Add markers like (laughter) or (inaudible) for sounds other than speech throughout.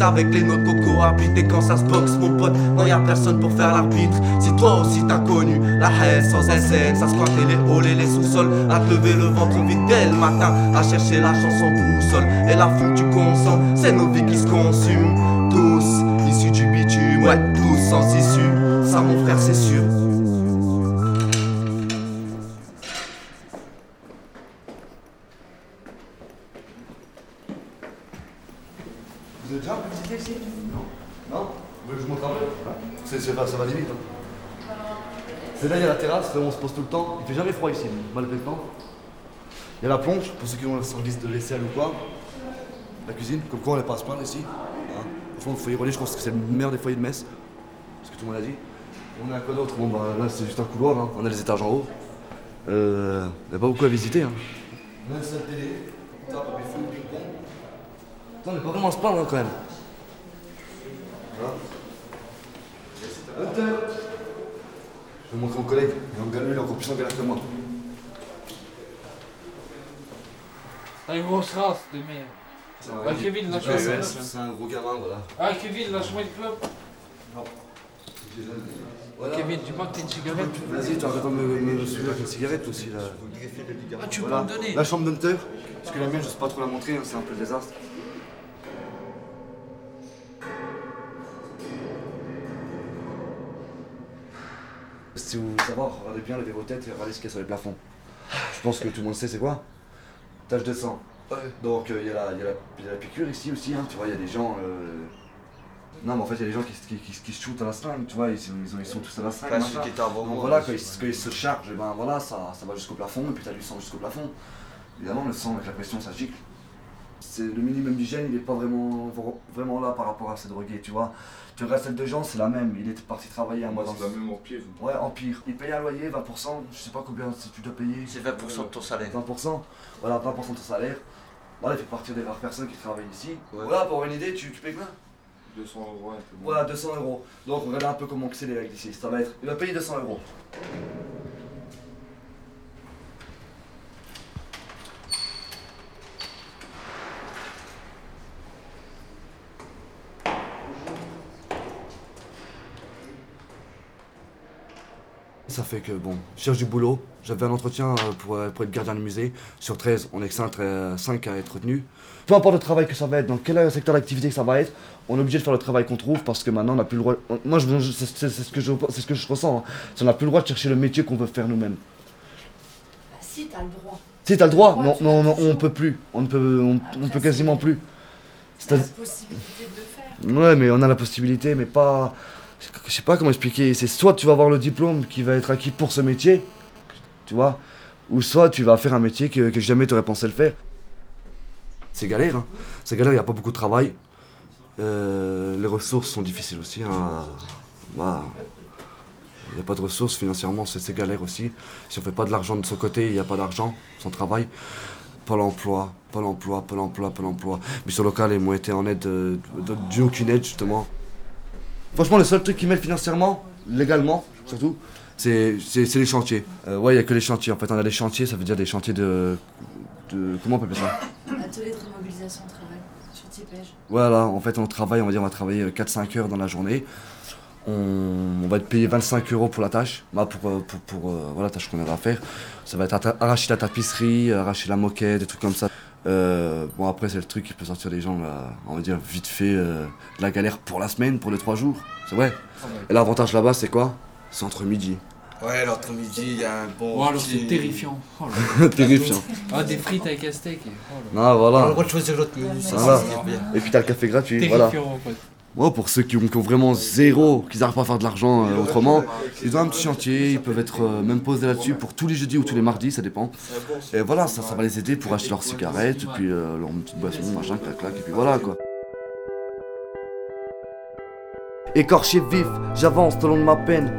Avec les notes coco Et quand ça se boxe mon pote Non y'a personne pour faire l'arbitre. Si toi aussi t'as connu la haine sans SN Ça squattait les halls et les sous-sols. À te lever le ventre vite dès le matin À chercher la chanson boussole Et la foule tu consens C'est nos vies qui se consument. Tous issus du bitume Ouais tous sans issue. Ça mon frère c'est sûr la on se pose tout le temps. Il fait jamais froid ici, malgré le. Il y a la plonge, pour ceux qui ont un service de vaisselle ou quoi. La cuisine, comme quoi on n'est pas à se plaindre ici. Hein. Franchement, le foyer relais, je pense que c'est le meilleur des foyers de Metz. Ce que tout le monde a dit. On a quoi d'autre? Bon, bah là, c'est juste un couloir, hein. on a les étages en haut. Euh, il n'y a pas beaucoup à visiter. Hein. Une salle télé, on n'est pas vraiment à se plaindre hein, quand même. Hunter Je vais montrer mon collègue. Il est en galère, il est encore plus en galère que moi. T'as une grosse race de merde. Ah, Kevin, lâche-moi le club. C'est un gros gamin, voilà. Ah, Kevin, lâche-moi le club. Voilà. Kevin, tu manques une cigarette? Vas-y, tu arrêtes de me, suivre avec une cigarette aussi là. Ah, tu peux Voilà. me donner La chambre d'Hunter, parce que la mienne, je sais pas trop la montrer, hein, c'est un peu le désastre. Si vous voulez savoir, regardez bien, levez vos têtes et regardez ce qu'il y a sur les plafonds. Je pense que tout le monde sait c'est quoi Tache de sang. Donc euh, il y, a la- y y a piqûre ici aussi, hein, tu vois, il y a des gens. euh, Non, mais en fait, il y a des gens qui, se- qui, qui, qui se shootent à la seringue, tu vois, ils, sont- ils, ont- ils sont tous à la avant Donc voilà, ils, quand ils se chargent, eh ben voilà, ça, ça va jusqu'au plafond, et puis t'as du sang jusqu'au plafond. Évidemment, le sang avec la pression, ça gicle. C'est le minimum d'hygiène, il est pas vraiment, vraiment là par rapport à ces drogués, tu vois. Tu regardes celle de gens, c'est la même. Il était parti travailler un mois dans C'est la même empire. Ouais, en pire. Il paye un loyer, 20%, je sais pas combien si tu dois payer. C'est 20% de ton salaire 20%, voilà, 20% de ton salaire. Voilà, il fait partie des rares personnes qui travaillent ici. Ouais. Voilà, pour avoir une idée, tu, tu payes combien? 200 euros, un peu moins. Voilà, 200 euros. Donc regardez un peu comment c'est les règles ici. Ça va être. Il va payer 200 euros. Ça fait que bon, je cherche du boulot. J'avais un entretien euh, pour, euh, pour être gardien de musée. Sur 13, on est que 5, à être retenu. Peu importe le travail que ça va être, dans quel euh, secteur d'activité que ça va être, on est obligé de faire le travail qu'on trouve parce que maintenant on n'a plus le droit. on- Moi, c'est ce, que je- ce que je ressens. hein. On n'a plus le droit de chercher le métier qu'on veut faire nous-mêmes. Bah, si, t'as le droit. Si t'as le droit, non, non, on toujours. peut plus. On ne peut, on, on peut quasiment plus. La possibilité de le faire. Ouais, mais on a la possibilité, mais pas. Je sais pas comment expliquer. C'est soit tu vas avoir le diplôme qui va être acquis pour ce métier, tu vois, ou soit tu vas faire un métier que, jamais tu aurais pensé le faire. C'est galère, hein. C'est galère, il n'y a pas beaucoup de travail. Euh, les ressources sont difficiles aussi. Hein. Voilà. Il n'y a pas de ressources financièrement, c'est galère aussi. Si on fait pas de l'argent de son côté, il n'y a pas d'argent, sans travail. Pôle emploi, Pôle emploi, Pôle emploi, Pôle emploi. Mission locale, ils m'ont été en aide, euh, d'une aucune aide justement. Franchement, le seul truc qui m'aide financièrement, légalement surtout, c'est les chantiers. Euh, ouais, il n'y a que les chantiers. En fait, on a des chantiers, ça veut dire des chantiers de. de comment on peut appeler ça? Atelier de remobilisation de travail sur Tipège. Voilà, en fait, on travaille, on va dire, on va travailler euh, 4-5 heures dans la journée. On, on va être payé 25 euros pour la tâche, bah, pour, euh, pour, pour, euh, voilà, la tâche qu'on a à faire. Ça va être arracher la tapisserie, arracher la moquette, des trucs comme ça. Euh, bon, après, c'est le truc qui peut sortir des gens, là, on va dire, vite fait, euh, de la galère pour la semaine, pour les 3 jours. C'est vrai. Et l'avantage là-bas, c'est quoi? C'est entre midi. Ouais, l'entre-midi, il y a un bon. Alors c'est terrifiant. Oh là. (laughs) Terrifiant. Ah, des frites avec un steak. et- Oh Ah, On a le voilà. droit de choisir l'autre menu, Voilà. Et puis t'as le café gratuit, là. voilà. Terrifiant, en fait. Moi, pour ceux qui ont, vraiment zéro, qui n'arrivent pas à faire de l'argent euh, autrement, ils ont un petit chantier, ils peuvent être euh, même posés là-dessus pour tous les jeudis ou tous les mardis, ça dépend. Et voilà, ça, ça va les aider pour acheter leurs cigarettes, et puis euh, leur petite boisson, machin, clac, clac, et puis voilà quoi. Écorché vif, j'avance tout le long de ma peine.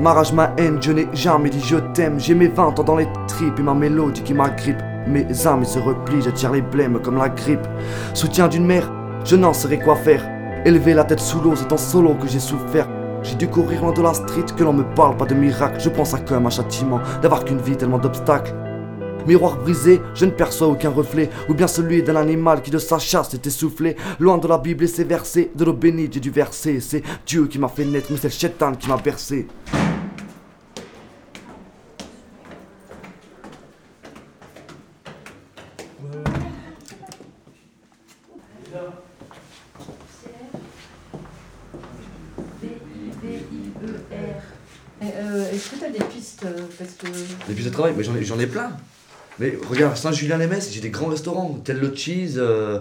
Ma rage, ma haine, je n'ai jamais dit je t'aime. J'ai mes 20 ans dans les tripes et ma mélodie qui m'agrippe. Mes âmes se replient, j'attire les blêmes comme la grippe. Soutien d'une mère, je n'en saurais quoi faire. Élever la tête sous l'eau, c'est en solo que j'ai souffert. J'ai dû courir loin de la street, que l'on me parle pas de miracle. Je pense à comme un châtiment, d'avoir qu'une vie tellement d'obstacles. Miroir brisé, je ne perçois aucun reflet, ou bien celui d'un animal qui de sa chasse est essoufflé. Loin de la Bible et ses versets, de l'eau bénite j'ai dû verser. C'est Dieu qui m'a fait naître, mais c'est le chétan qui m'a bercé. Est-ce que t'as des pistes euh, Parce que. Des pistes de travail, mais j'en ai, ai plein. Mais regarde, Saint-Julien-les-Messes, j'ai des grands restaurants, tel le cheese. euh,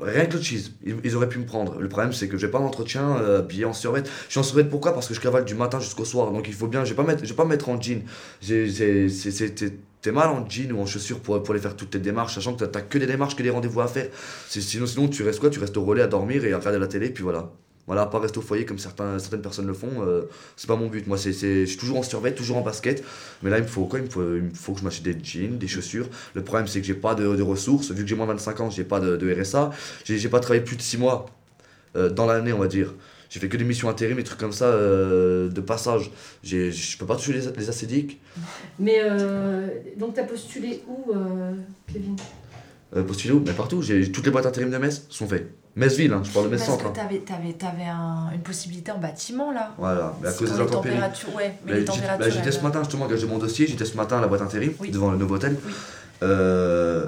rien que le cheese, ils, auraient pu me prendre. Le problème, c'est que j'ai pas d'entretien, euh, habillé en survêt. Je suis en survêt pourquoi? Parce que je cavale du matin jusqu'au soir. Donc il faut bien, je vais pas mettre, je vais pas me mettre en jean. T'es mal en jean ou en chaussures pour, pour aller faire toutes tes démarches, sachant que t'as- que des démarches, que des rendez-vous à faire. Sinon, sinon, tu restes quoi? Tu restes au relais à dormir et à regarder la télé, puis voilà. Voilà, pas rester au foyer comme certains, certaines personnes le font, euh, c'est pas mon but. Moi, c'est, je suis toujours en survêt, toujours en basket. Mais là, il me faut quoi? Il me faut, il me faut que je m'achète des jeans, des chaussures. Le problème, c'est que j'ai pas de, de ressources. Vu que j'ai moins de 25 ans, j'ai pas de, de RSA. J'ai, pas travaillé plus de 6 mois euh, dans l'année, on va dire. J'ai fait que des missions intérim, des trucs comme ça, euh, de passage. Je peux pas toucher les, les acédiques. Mais euh, donc t'as postulé où, Kevin? Euh, postuler où? Mais partout. J'ai, toutes les boîtes intérim de Metz sont faites. Metz-Ville, hein, je parle de Parce Metz-Centre. que hein. t'avais, t'avais, t'avais un- une possibilité en bâtiment là. Voilà, mais à cause des intempéries. ouais, mais Bah, les j'étais- températures. bah, J'étais ce matin justement, quand j'ai mon dossier, j'étais ce matin à la boîte intérim, Oui. devant le nouveau hôtel. Oui. Euh,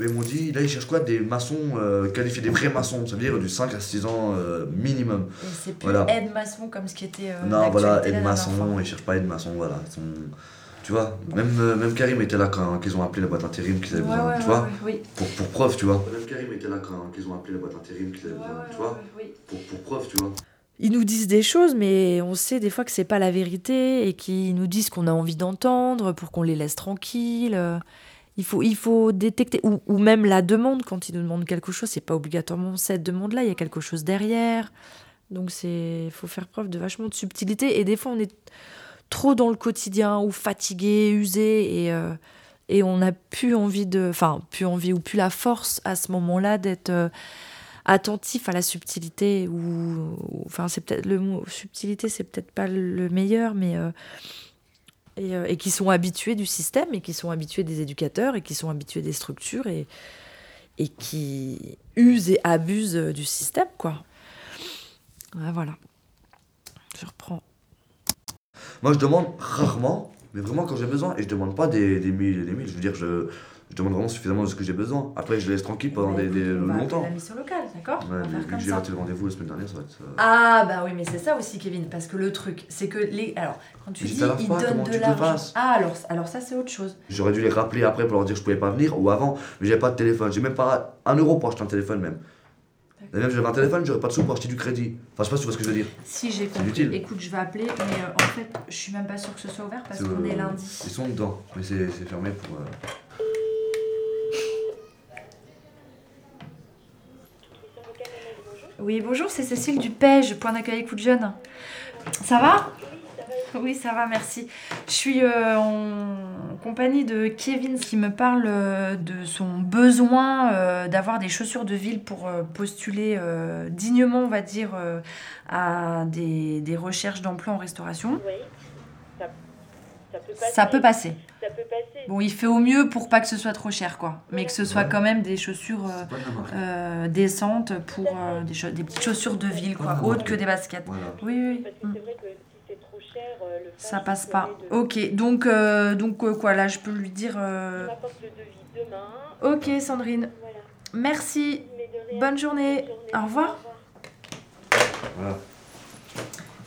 ils m'ont dit, là ils cherchent quoi Des maçons euh, qualifiés, des vrais maçons, ça veut dire du 5 à 6 ans euh, minimum. Et c'est plus Voilà. aide maçon comme ce qui était. non, voilà, l'actualité aide la maçon, dernière fois. ils cherchent pas aide maçon, voilà. ils sont- Tu vois, même, euh, même Karim était là quand ils ont appelé la boîte intérim qu'ils avaient Ouais, besoin, ouais, tu ouais, vois, ouais, oui. pour, pour preuve, tu vois. Même Karim était là quand ils ont appelé la boîte intérim qu'ils avaient Ouais, besoin, ouais, tu vois, ouais, oui. pour, pour preuve, tu vois. Ils nous disent des choses, mais on sait des fois que c'est pas la vérité et qu'ils nous disent qu'on a envie d'entendre pour qu'on les laisse tranquilles. Euh, Il faut, il faut détecter, ou, ou même la demande, quand ils nous demandent quelque chose, c'est pas obligatoirement cette demande-là, il y a quelque chose derrière. Donc c'est faut faire preuve de vachement de subtilité. Et des fois, on est trop dans le quotidien ou fatigué, usé, et, euh, et on n'a plus envie de. Enfin, plus envie ou plus la force à ce moment-là d'être. euh, attentif à la subtilité ou enfin c'est peut-être le mot subtilité c'est peut-être pas le meilleur mais euh, et, qui sont habitués du système et qui sont habitués des éducateurs et qui sont habitués des structures et et qui usent et abusent du système quoi voilà je reprends Moi, je demande rarement, mais vraiment quand j'ai besoin, et je demande pas des, des mille et des mille. Je veux dire, je, je demande vraiment suffisamment de ce que j'ai besoin. Après, je laisse tranquille pendant des, des- On va longtemps. la mission locale, d'accord Ouais, On va mais faire vu comme que j'ai ça. raté le rendez-vous la semaine dernière, ça va être. euh, Ah bah oui mais c'est ça aussi Kevin parce que le truc c'est que les alors quand tu Mais dis la ils donnent comment de tu te l'argent passes ah alors alors ça c'est autre chose J'aurais dû les rappeler après pour leur dire que je pouvais pas venir, ou avant, mais j'avais pas de téléphone. J'ai même pas un euro pour acheter un téléphone, même. Si j'avais un téléphone, j'aurais pas de sous pour acheter du crédit. Enfin, je sais pas si tu vois ce que je veux dire. si j'ai compris utile. écoute je vais appeler mais euh, en fait je suis même pas sûre que ce soit ouvert parce C'est, qu'on euh, est lundi Ils sont dedans, mais c'est c'est fermé pour. euh, oui bonjour c'est Cécile du PEJ point d'accueil écoute jeune ça va? (laughs) oui ça va merci. Je suis euh, en compagnie de Kevin qui me parle euh, de son besoin euh, d'avoir des chaussures de ville pour euh, postuler euh, dignement on va dire euh, à des, des recherches d'emploi en restauration. Oui, ça, ça peut passer. ça peut passer. Ça peut passer. bon il fait au mieux pour pas que ce soit trop cher quoi. Mais que ce soit Ouais. quand même des chaussures euh, euh, décentes pour euh, des, petites chaussures de ville quoi. autres que des baskets. Voilà. oui oui, Parce que Mm. c'est vrai que ça femme, passe pas ok donc euh, donc euh, quoi là je peux lui dire Tu euh, m'apportes le devis demain. ok Sandrine Voilà. merci bonne journée Bonne journée. au revoir Voilà.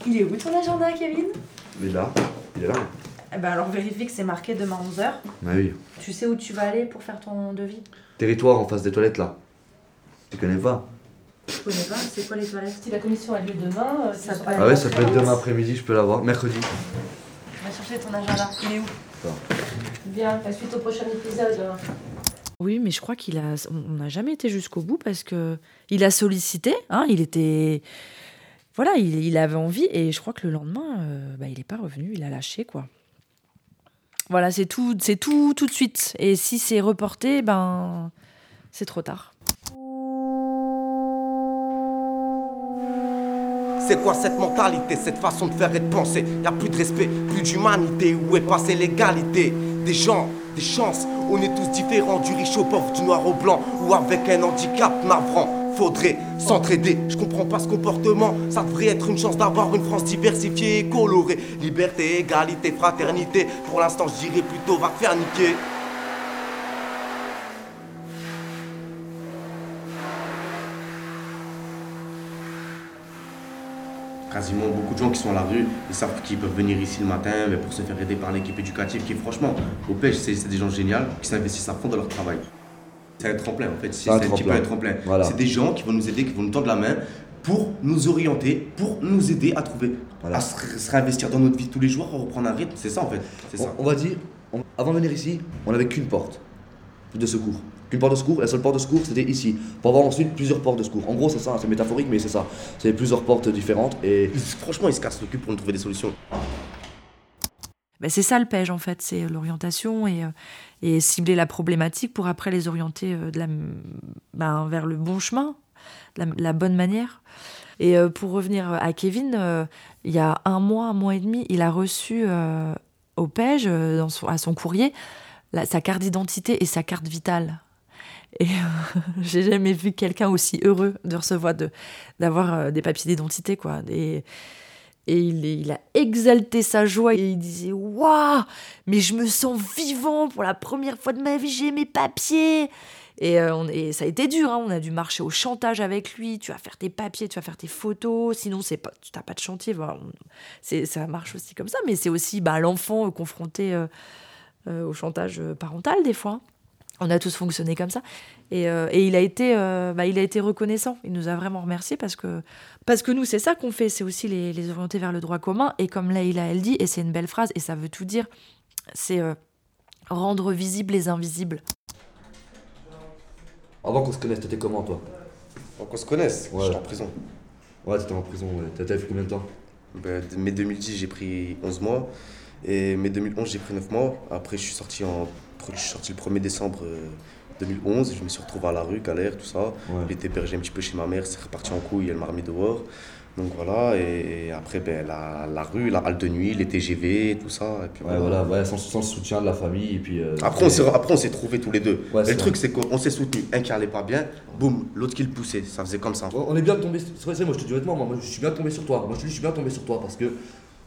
il est où ton agenda Kevin? Il est là, il est là. eh ben alors vérifie que c'est marqué demain 11h Ah oui. tu sais où tu vas aller pour faire ton devis? Territoire en face des toilettes là. Tu connais pas? Je connais pas c'est quoi les toilettes Si la commission a lieu demain, euh, Ça peut Ah ouais, ça peut être demain après-midi, je peux l'avoir. Mercredi. va chercher ton agenda il est où Bien, la suite au prochain épisode. Oui, mais je crois qu'il a, on n'a jamais été jusqu'au bout parce que il a sollicité, hein, il était, voilà, il, il avait envie et je crois que le lendemain, euh, bah, il n'est pas revenu, il a lâché quoi. Voilà, c'est tout, c'est tout, tout de suite. Et si c'est reporté, ben, c'est trop tard. C'est quoi cette mentalité, cette façon de faire et de penser? Y a plus de respect, plus d'humanité, où est passée l'égalité? Des gens, des chances. On est tous différents, du riche au pauvre, du noir au blanc, ou avec un handicap navrant. Faudrait s'entraider, je comprends pas ce comportement. Ça devrait être une chance d'avoir une France diversifiée et colorée. Liberté, égalité, fraternité. Pour l'instant, je dirais plutôt va faire niquer. Quasiment beaucoup de gens qui sont à la rue, ils savent qu'ils peuvent venir ici le matin mais pour se faire aider par l'équipe éducative qui franchement, au pêche, c'est des gens géniaux qui s'investissent à fond dans leur travail. C'est un tremplin en fait, c'est un, petit peu un tremplin. C'est des gens qui vont nous aider, qui vont nous tendre la main pour nous orienter, pour nous aider à trouver, à se, réinvestir dans notre vie tous les jours, à reprendre un rythme. C'est ça en fait. Ça. on va dire, avant de venir ici, on n'avait qu'une porte de secours qu'une porte de secours, la seule porte de secours c'était ici. Pour avoir ensuite plusieurs portes de secours. En gros, c'est ça, c'est métaphorique, mais c'est ça. C'est plusieurs portes différentes et. Franchement, ils se cassent le cul pour nous trouver des solutions. Ben c'est ça le PEJ en fait, c'est l'orientation et, euh, et, cibler la problématique pour après les orienter euh, de la, ben, vers le bon chemin, la, la, bonne manière. Et euh, pour revenir à Kevin, il y a un mois, un mois et demi, il a reçu au dans son, à son courrier, sa carte d'identité et sa carte vitale. Et euh, (laughs) j'ai jamais vu quelqu'un aussi heureux de recevoir, de, d'avoir euh, des papiers d'identité, quoi. Et, et il, il, a exalté sa joie et il disait Waouh, mais je me sens vivant pour la première fois de ma vie, j'ai mes papiers. Et, euh, on, ça a été dur, hein. on a dû marcher au chantage avec lui. Tu vas faire tes papiers, tu vas faire tes photos, sinon c'est pas, tu n'as pas de chantier. Voilà. C'est, ça marche aussi comme ça, mais c'est aussi bah, l'enfant confronté au chantage parental des fois. On a tous fonctionné comme ça. Et, euh, et il, a été, euh, bah, il a été reconnaissant. Il nous a vraiment remercié parce que, parce que nous, c'est ça qu'on fait. C'est aussi les, les, orienter vers le droit commun. Et comme Leïla, elle dit, et c'est une belle phrase, et ça veut tout dire, c'est euh, rendre visibles les invisibles. Avant qu'on se connaisse, t'étais comment, toi? Avant qu'on se connaisse ouais. J'étais en prison. Ouais, t'étais en prison. Ouais. T'as fait combien de temps? Ben, Mai 2010, j'ai pris 11 mois. Et mai 2011, j'ai pris 9 mois. Après, je suis sorti en je suis sorti le 1er décembre 2011, euh, je me suis retrouvé à la rue, galère, tout ça. J'ai été hébergé un petit peu chez ma mère, c'est reparti en couille, elle m'a remis dehors. Donc voilà, et, après ben, la, la, rue, la halle de nuit, les TGV, tout ça. Et puis ouais, voilà, ouais, sans, sans, soutien de la famille. Et puis, euh, après, on s'est trouvés tous les deux. le truc, c'est qu'on s'est soutenu. Un qui allait pas bien, boum, l'autre qui le poussait. Ça faisait comme ça. On est bien tombé. C'est vrai, moi je te dis honnêtement, moi, je suis bien tombé sur toi. Moi je je suis bien tombé sur toi parce que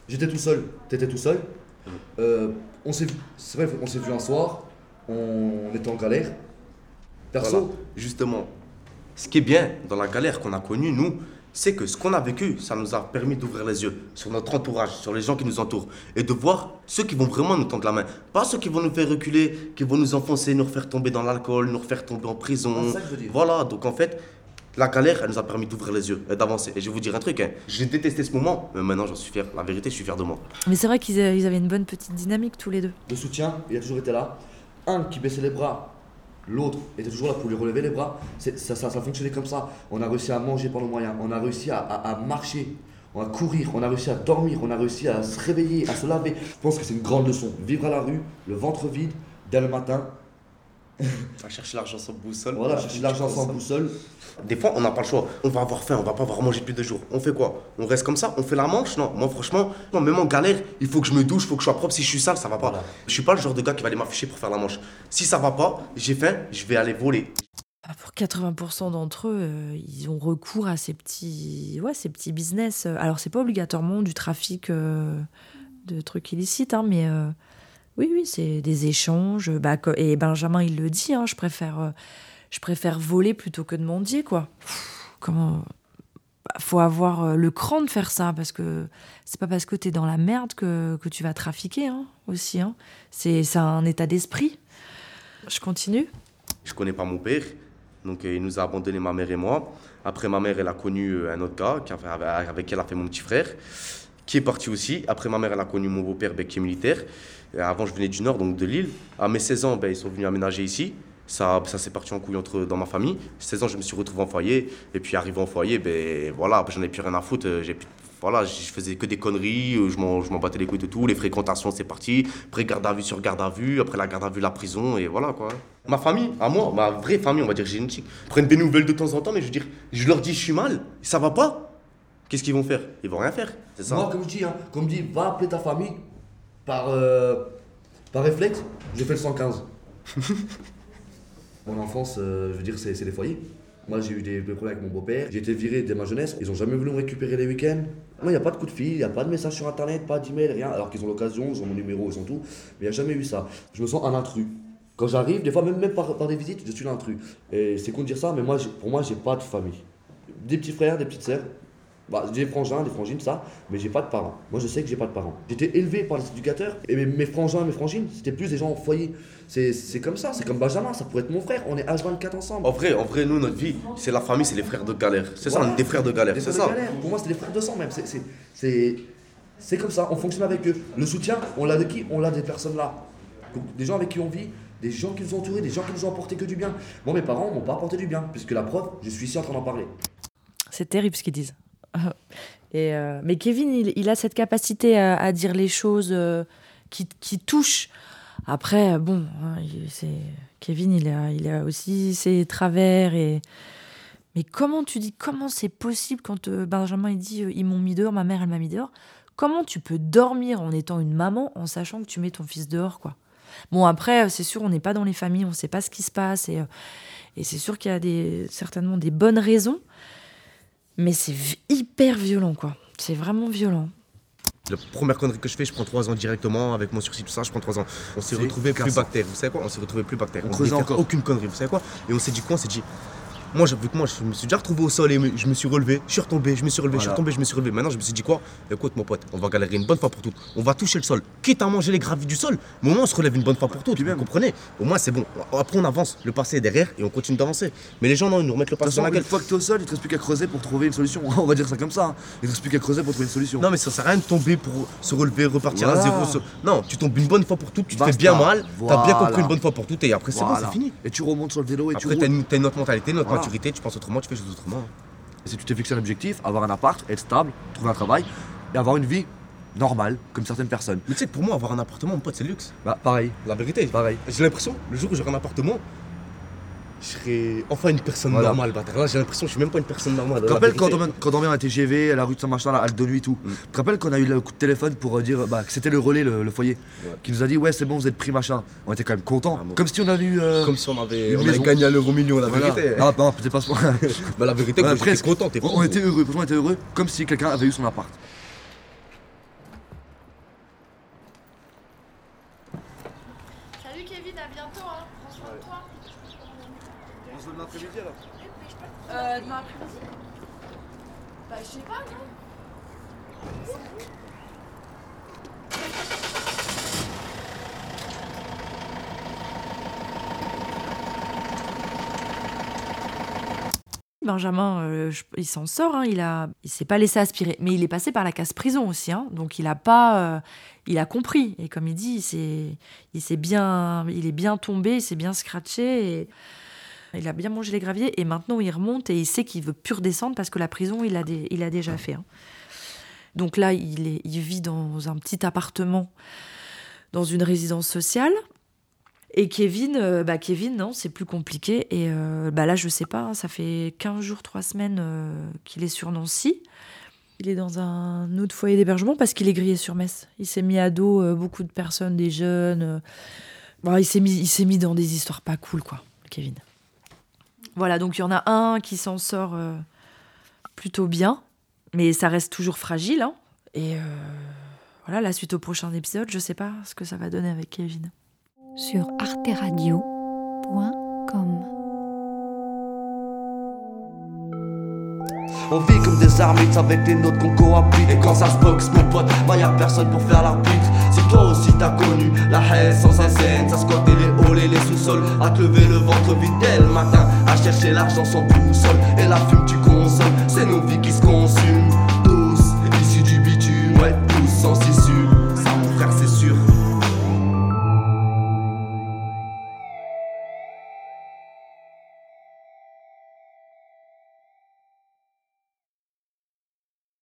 j'étais tout seul, t'étais tout seul. Euh, on s'est c'est vrai, on s'est vu un soir, on était en galère. Perso. Justement, ce qui est bien dans la galère qu'on a connue, nous, c'est que ce qu'on a vécu, ça nous a permis d'ouvrir les yeux sur notre entourage, sur les gens qui nous entourent, et de voir ceux qui vont vraiment nous tendre la main. Pas ceux qui vont nous faire reculer, qui vont nous enfoncer, nous refaire tomber dans l'alcool, nous refaire tomber en prison. Voilà, donc en fait, la galère, elle nous a permis d'ouvrir les yeux et d'avancer. Et je vais vous dire un truc, hein. j'ai détesté ce moment, mais maintenant j'en suis fier. La vérité, je suis fier de moi. Mais c'est vrai qu'ils avaient une bonne petite dynamique tous les deux. De soutien, il a toujours été là un qui baissait les bras, l'autre était toujours là pour lui relever les bras. Ça, ça, ça, fonctionnait comme ça. On a réussi à manger par nos moyens, on a réussi à, à, marcher, on a courir, on a réussi à dormir, on a réussi à se réveiller, à se laver. Je pense que c'est une grande leçon. Vivre à la rue, le ventre vide, dès le matin, à chercher l'argent sans boussole. Voilà, chercher l'argent sans boussole. Des fois, on n'a pas le choix. On va avoir faim, on va pas avoir mangé plus de jours. On fait quoi? On reste comme ça? On fait la manche? Non, moi franchement, non, même en galère, il faut que je me douche, il faut que je sois propre. Si je suis sale, ça va pas. Je suis pas le genre de gars qui va aller m'afficher pour faire la manche. Si ça va pas, j'ai faim, je vais aller voler. Ah, pour 80% d'entre eux, euh, ils ont recours à ces petits, ouais, ces petits business. Alors, c'est pas obligatoirement du trafic euh, de trucs illicites, hein, mais euh, oui, oui, c'est des échanges. Bah, et Benjamin, il le dit, hein, je, préfère, euh, je préfère voler plutôt que de mendier, quoi. comment. Bah, faut avoir euh, le cran de faire ça, parce que c'est pas parce que t'es dans la merde que, que tu vas trafiquer, hein, aussi. Hein. C'est un état d'esprit. Je continue. Je connais pas mon père, donc euh, il nous a abandonné ma mère et moi. Après, ma mère, elle a connu un autre gars avec qui elle a fait mon petit frère, qui est parti aussi. Après, ma mère, elle a connu mon beau-père ben, qui est militaire. Avant, je venais du nord, donc de Lille. À mes 16 ans, ben, ils sont venus aménager ici. Ça, ça s'est parti en couille entre, dans ma famille. 16 ans, je me suis retrouvé en foyer. Et puis, arrivé en foyer, ben, voilà, j'en ai plus rien à foutre. J'ai voilà, je faisais que des conneries, je m'en battais les couilles de tout. Les fréquentations, c'est parti. Après, garde à vue sur garde à vue. Après, la garde à vue, la prison. Et voilà, quoi. Ma famille, à moi, ma vraie famille, on va dire génétique, prennent des nouvelles de temps en temps, mais je veux dire, je leur dis, je suis mal, ça va pas. Qu'est-ce qu'ils vont faire? Ils vont rien faire, c'est ça Moi, comme je dis, hein, comme je dis, va appeler ta famille par, euh, Par réflexe, j'ai fait le 115. (laughs) Mon enfance, euh, je veux dire, c'est c'est les foyers. Moi, j'ai eu des, des problèmes avec mon beau-père. J'ai été viré dès ma jeunesse. Ils ont jamais voulu me récupérer les week-ends. Moi, il n'y a pas de coup de fil, il n'y a pas de message sur internet, pas d'email, rien. Alors qu'ils ont l'occasion, ils ont mon numéro, ils ont tout. Mais il n'y a jamais eu ça. Je me sens un intrus. Quand j'arrive, des fois, même, même par, par des visites, je suis l'intrus. Et c'est con de dire ça, mais moi, pour moi, j'ai pas de famille. Des petits frères, des petites sœurs. Bah, j'ai des frangins, des frangines, ça, mais j'ai pas de parents. Moi, je sais que j'ai pas de parents. J'étais élevé par les éducateurs, et mes, mes frangins, mes frangines, c'était plus des gens au foyer. C'est c'est comme ça, c'est comme Benjamin, ça pourrait être mon frère. On est H24 ensemble. En vrai, en vrai, nous, notre vie, c'est la famille, c'est les frères de galère. C'est ça, on est des frères de galère, Des c'est frères ça. de galère. Pour moi, c'est des frères de sang même. C'est- c'est- C'est c'est comme ça, on fonctionne avec eux. Le soutien, on l'a de qui? On l'a des personnes là. Donc, Des gens avec qui on vit, des gens qui nous ont entourés, des gens qui nous ont apporté que du bien. Moi, mes parents m'ont pas apporté du bien, puisque la preuve, je suis ici en train d'en parler. C'est terrible ce qu'ils disent. (laughs) Et euh, mais Kevin, il, a cette capacité à, dire les choses euh, qui, touchent. Après, bon, hein, Kevin, il a, il aussi ses travers. Et... Mais comment tu dis, comment c'est possible quand euh, Benjamin il dit, euh, ils m'ont mis dehors, ma mère elle m'a mis dehors Comment tu peux dormir en étant une maman en sachant que tu mets ton fils dehors, quoi? Bon, après, euh, c'est sûr, on n'est pas dans les familles, on ne sait pas ce qui se passe. Et, euh, c'est sûr qu'il y a certainement des bonnes raisons. Mais c'est hyper violent, quoi. C'est vraiment violent. La première connerie que je fais, je prends 3 ans directement avec mon sursis, tout ça, je prends 3 ans. On s'est retrouvé plus bactère. Vous savez quoi? On s'est retrouvé plus bactère. On creusait faire encore. aucune connerie, vous savez quoi? Et on s'est dit quoi? On s'est dit. Moi, j'ai vu que moi, je me suis déjà retrouvé au sol et je me suis relevé, je suis retombé, je me suis relevé, je suis Voilà. retombé, je me suis relevé. Maintenant, je me suis dit quoi? Écoute, mon pote, on va galérer une bonne fois pour toutes. On va toucher le sol, quitte à manger les graviers du sol, mais au moins on se relève une bonne fois pour toutes. Vous comprenez? Au moins, c'est bon. Après, on avance. Le passé est derrière et on continue d'avancer. Mais les gens, non, ils nous remettent le passé façon, la une gueule. fois que t'es au sol, il te reste plus qu'à creuser pour trouver une solution. (laughs) On va dire ça comme ça. hein. Il te reste plus qu'à creuser pour trouver une solution. Non mais ça sert à rien de tomber pour se relever, repartir à Voilà. zéro. se- Non, tu tombes une bonne fois pour toutes, tu te fais bien mal, t'as bien Voilà. compris une bonne fois pour toutes et après c'est bon, Voilà. c'est fini. Et tu remontes sur le vélo et Après tu t'as roules. une, t'as une autre mentalité, une autre Voilà. Maturité, tu penses autrement, tu fais les choses autrement. Et si tu t'es fixé un objectif, avoir un appart, être stable, trouver un travail et avoir une vie normale, comme certaines personnes. Mais tu sais que pour moi avoir un appartement, mon pote, c'est le luxe. Bah, pareil, La vérité. pareil. J'ai l'impression, le jour où j'aurai un appartement, je serai enfin une personne Voilà. normale. bâtard. Là j'ai l'impression que je suis même pas une personne normale. Tu te rappelles quand on, quand on vient à TGV, à la rue de Saint-Martin, à la halte de nuit et tout Mm. Tu te rappelles qu'on a eu le coup de téléphone pour dire bah, que c'était le relais, le, le foyer, Ouais. qui nous a dit ouais c'est bon vous êtes pris machin. On était quand même contents, Ah, bon. comme si on avait eu... euh, Comme si on avait, on gagné à l'euro million, la voilà. vérité. Ah non, peut-être pas ce point. (laughs) Bah, la vérité, Ouais, presque. content, t'es on, on était heureux, franchement on était heureux, comme si quelqu'un avait eu son appart. Salut Kevin, à bientôt, hein. Prends soin de toi. On se donne l'après-midi alors Euh, demain après-midi. Bah, je sais pas, non. Benjamin, euh, je- il s'en sort, hein, il a, il s'est pas laissé aspirer, mais il est passé par la case prison aussi, hein, donc il a pas, euh, il a compris et comme il dit, il s'est, il s'est bien, il est bien tombé, il s'est bien scratché, et il a bien mangé les graviers et maintenant il remonte et il sait qu'il veut plus redescendre parce que la prison il a, il a déjà fait. hein. Donc là, il vit dans un petit appartement, dans une résidence sociale. Et Kevin, euh, bah Kevin, non, c'est plus compliqué. Et euh, bah là, je sais pas, hein, ça fait 15 jours, 3 semaines euh, qu'il est sur Nancy. Il est dans un autre foyer d'hébergement parce qu'il est grillé sur Metz. Il s'est mis à dos beaucoup de personnes, des jeunes. Bon, il s'est mis, mis dans des histoires pas cool, quoi, Kevin. Voilà, donc il y en a un qui s'en sort euh, plutôt bien, mais ça reste toujours fragile. hein. Et euh, voilà, la suite au prochain épisode, je sais pas ce que ça va donner avec Kevin. sur arteradio.com. On vit comme des arbitres avec les nôtres qu'on cohabite. Et quand ça se boxe mon pote, bah y'a personne pour faire l'arbitre. Si toi aussi t'as connu la haine sans scène Ça les halls et les sous-sols. À te lever le ventre vide dès le matin À chercher l'argent sans boussole. Et la fume tu consommes, c'est nos vies qui se consomment